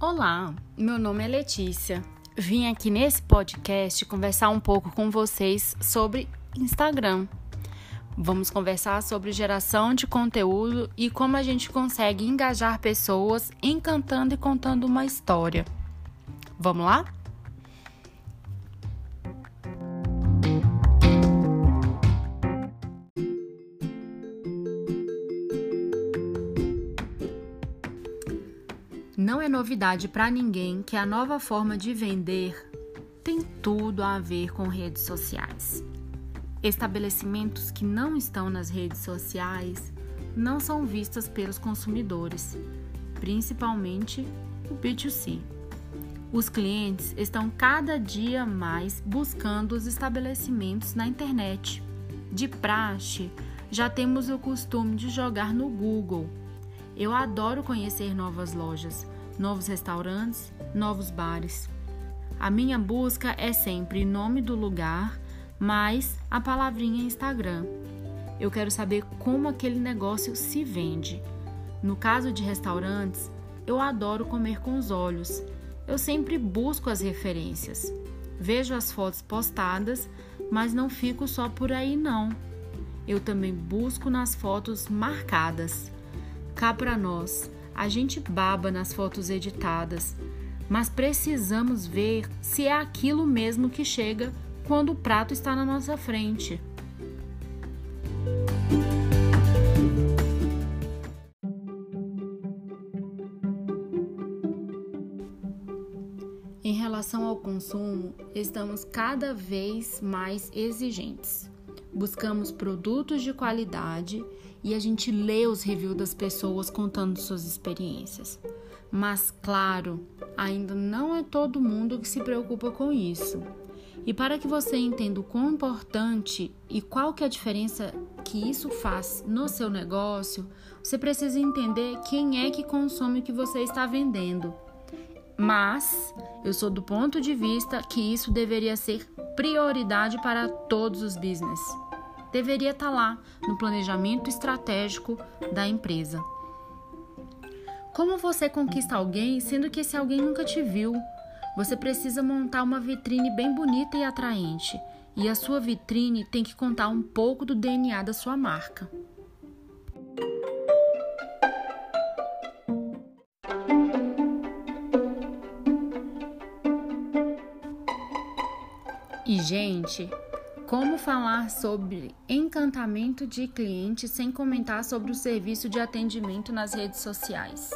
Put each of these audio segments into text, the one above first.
Olá, meu nome é Letícia. Vim aqui nesse podcast conversar um pouco com vocês sobre Instagram. Vamos conversar sobre geração de conteúdo e como a gente consegue engajar pessoas encantando e contando uma história. Vamos lá? Novidade para ninguém que a nova forma de vender tem tudo a ver com redes sociais. Estabelecimentos que não estão nas redes sociais não são vistos pelos consumidores, principalmente o B2C. Os clientes estão cada dia mais buscando os estabelecimentos na internet. De praxe, já temos o costume de jogar no Google. Eu adoro conhecer novas lojas novos restaurantes, novos bares. A minha busca é sempre nome do lugar, mais a palavrinha Instagram. Eu quero saber como aquele negócio se vende. No caso de restaurantes, eu adoro comer com os olhos. Eu sempre busco as referências. Vejo as fotos postadas, mas não fico só por aí não. Eu também busco nas fotos marcadas. Cá para nós, a gente baba nas fotos editadas, mas precisamos ver se é aquilo mesmo que chega quando o prato está na nossa frente. Em relação ao consumo, estamos cada vez mais exigentes. Buscamos produtos de qualidade e a gente lê os reviews das pessoas contando suas experiências. Mas, claro, ainda não é todo mundo que se preocupa com isso. E para que você entenda o quão importante e qual que é a diferença que isso faz no seu negócio, você precisa entender quem é que consome o que você está vendendo. Mas eu sou do ponto de vista que isso deveria ser prioridade para todos os business deveria estar tá lá no planejamento estratégico da empresa. Como você conquista alguém sendo que esse alguém nunca te viu? Você precisa montar uma vitrine bem bonita e atraente, e a sua vitrine tem que contar um pouco do DNA da sua marca. E, gente, como falar sobre encantamento de cliente sem comentar sobre o serviço de atendimento nas redes sociais?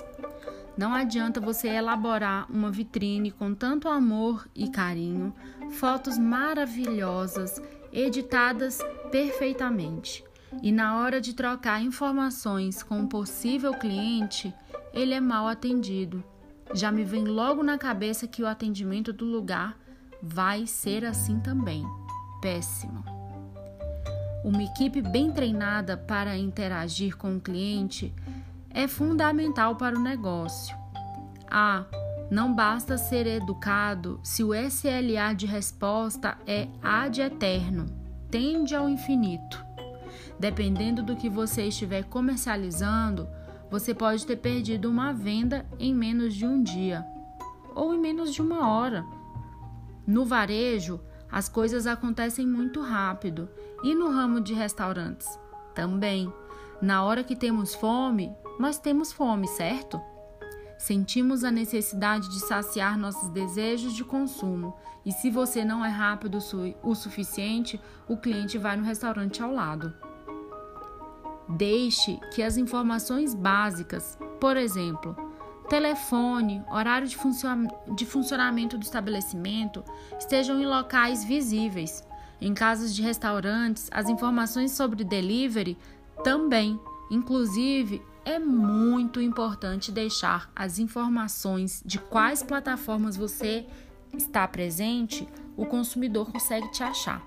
Não adianta você elaborar uma vitrine com tanto amor e carinho, fotos maravilhosas, editadas perfeitamente. E na hora de trocar informações com um possível cliente, ele é mal atendido. Já me vem logo na cabeça que o atendimento do lugar vai ser assim também péssimo. Uma equipe bem treinada para interagir com o cliente é fundamental para o negócio. Ah, não basta ser educado se o SLA de resposta é ad eterno, tende ao infinito. Dependendo do que você estiver comercializando, você pode ter perdido uma venda em menos de um dia ou em menos de uma hora. No varejo, as coisas acontecem muito rápido. E no ramo de restaurantes? Também. Na hora que temos fome, nós temos fome, certo? Sentimos a necessidade de saciar nossos desejos de consumo, e se você não é rápido o suficiente, o cliente vai no restaurante ao lado. Deixe que as informações básicas, por exemplo, telefone, horário de, funcion... de funcionamento do estabelecimento estejam em locais visíveis. Em casas de restaurantes, as informações sobre delivery também. Inclusive, é muito importante deixar as informações de quais plataformas você está presente, o consumidor consegue te achar.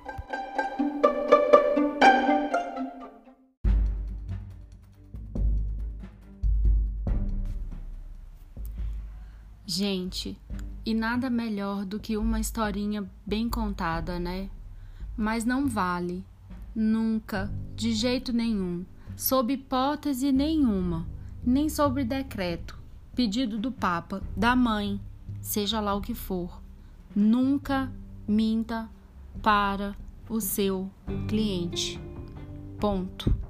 Gente, e nada melhor do que uma historinha bem contada, né? Mas não vale, nunca, de jeito nenhum, sob hipótese nenhuma, nem sobre decreto, pedido do Papa, da mãe, seja lá o que for. Nunca minta para o seu cliente. Ponto.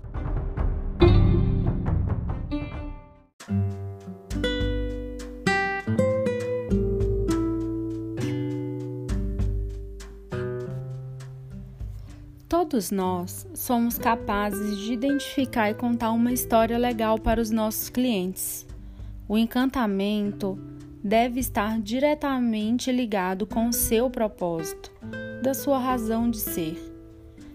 Todos nós somos capazes de identificar e contar uma história legal para os nossos clientes. O encantamento deve estar diretamente ligado com o seu propósito, da sua razão de ser.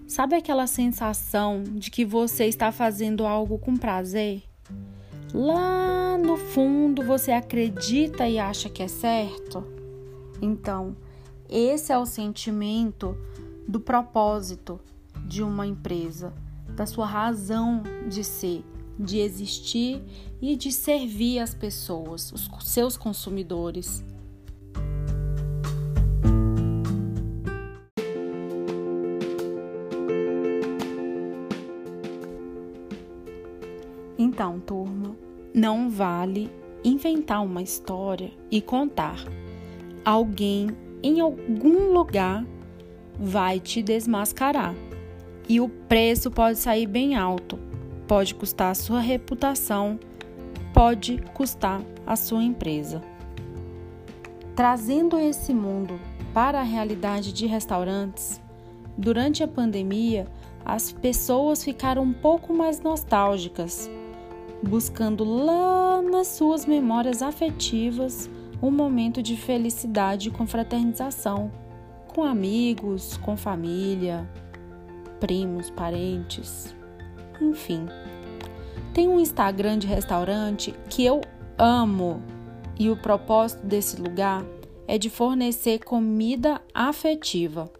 Sabe aquela sensação de que você está fazendo algo com prazer? Lá no fundo você acredita e acha que é certo? Então, esse é o sentimento do propósito de uma empresa, da sua razão de ser, de existir e de servir as pessoas, os seus consumidores. Então, turma, não vale inventar uma história e contar. Alguém em algum lugar vai te desmascarar e o preço pode sair bem alto. Pode custar a sua reputação, pode custar a sua empresa. Trazendo esse mundo para a realidade de restaurantes, durante a pandemia, as pessoas ficaram um pouco mais nostálgicas, buscando lá nas suas memórias afetivas um momento de felicidade e confraternização, com amigos, com família, primos, parentes, enfim. Tem um Instagram de restaurante que eu amo e o propósito desse lugar é de fornecer comida afetiva,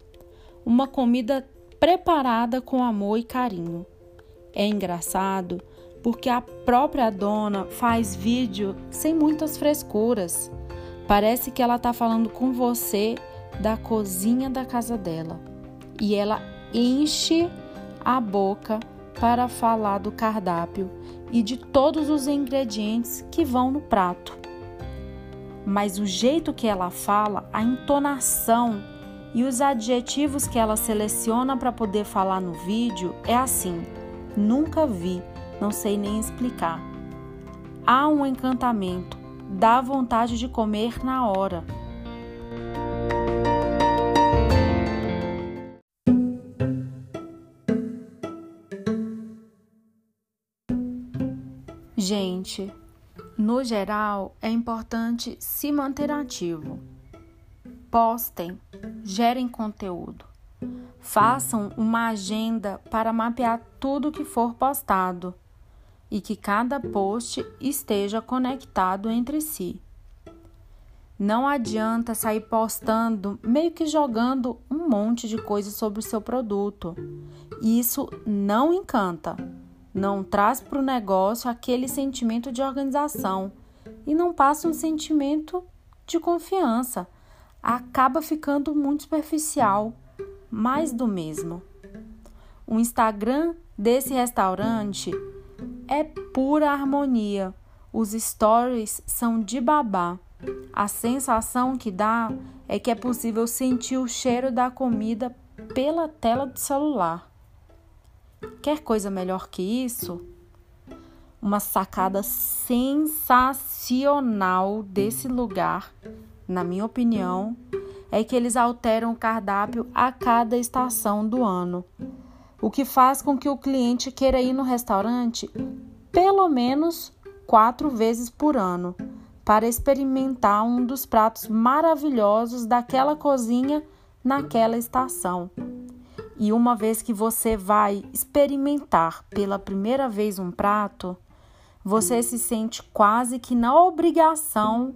uma comida preparada com amor e carinho. É engraçado porque a própria dona faz vídeo sem muitas frescuras. Parece que ela está falando com você da cozinha da casa dela. E ela enche a boca para falar do cardápio e de todos os ingredientes que vão no prato. Mas o jeito que ela fala, a entonação e os adjetivos que ela seleciona para poder falar no vídeo é assim: nunca vi, não sei nem explicar. Há um encantamento, dá vontade de comer na hora. Gente, no geral é importante se manter ativo. Postem, gerem conteúdo. Façam uma agenda para mapear tudo que for postado e que cada post esteja conectado entre si. Não adianta sair postando, meio que jogando um monte de coisas sobre o seu produto. Isso não encanta não traz para o negócio aquele sentimento de organização e não passa um sentimento de confiança. Acaba ficando muito superficial, mais do mesmo. O Instagram desse restaurante é pura harmonia. Os stories são de babá. A sensação que dá é que é possível sentir o cheiro da comida pela tela do celular. Quer coisa melhor que isso? Uma sacada sensacional desse lugar, na minha opinião, é que eles alteram o cardápio a cada estação do ano, o que faz com que o cliente queira ir no restaurante pelo menos quatro vezes por ano para experimentar um dos pratos maravilhosos daquela cozinha naquela estação. E uma vez que você vai experimentar pela primeira vez um prato, você se sente quase que na obrigação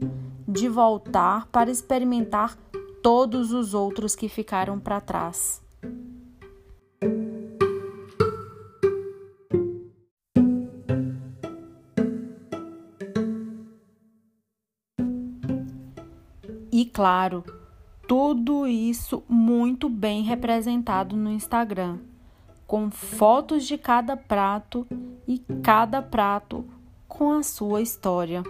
de voltar para experimentar todos os outros que ficaram para trás. E claro, tudo isso muito bem representado no Instagram, com fotos de cada prato e cada prato com a sua história.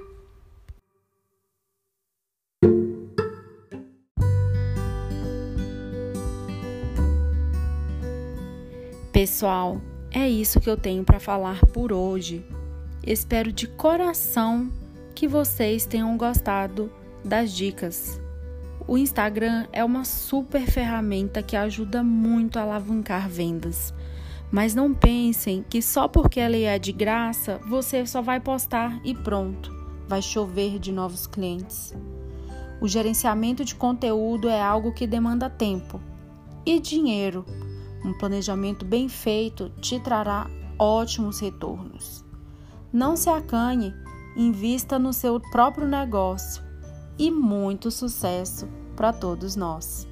Pessoal, é isso que eu tenho para falar por hoje. Espero de coração que vocês tenham gostado das dicas. O Instagram é uma super ferramenta que ajuda muito a alavancar vendas. Mas não pensem que só porque ela é de graça, você só vai postar e pronto, vai chover de novos clientes. O gerenciamento de conteúdo é algo que demanda tempo e dinheiro. Um planejamento bem feito te trará ótimos retornos. Não se acanhe, invista no seu próprio negócio e muito sucesso para todos nós.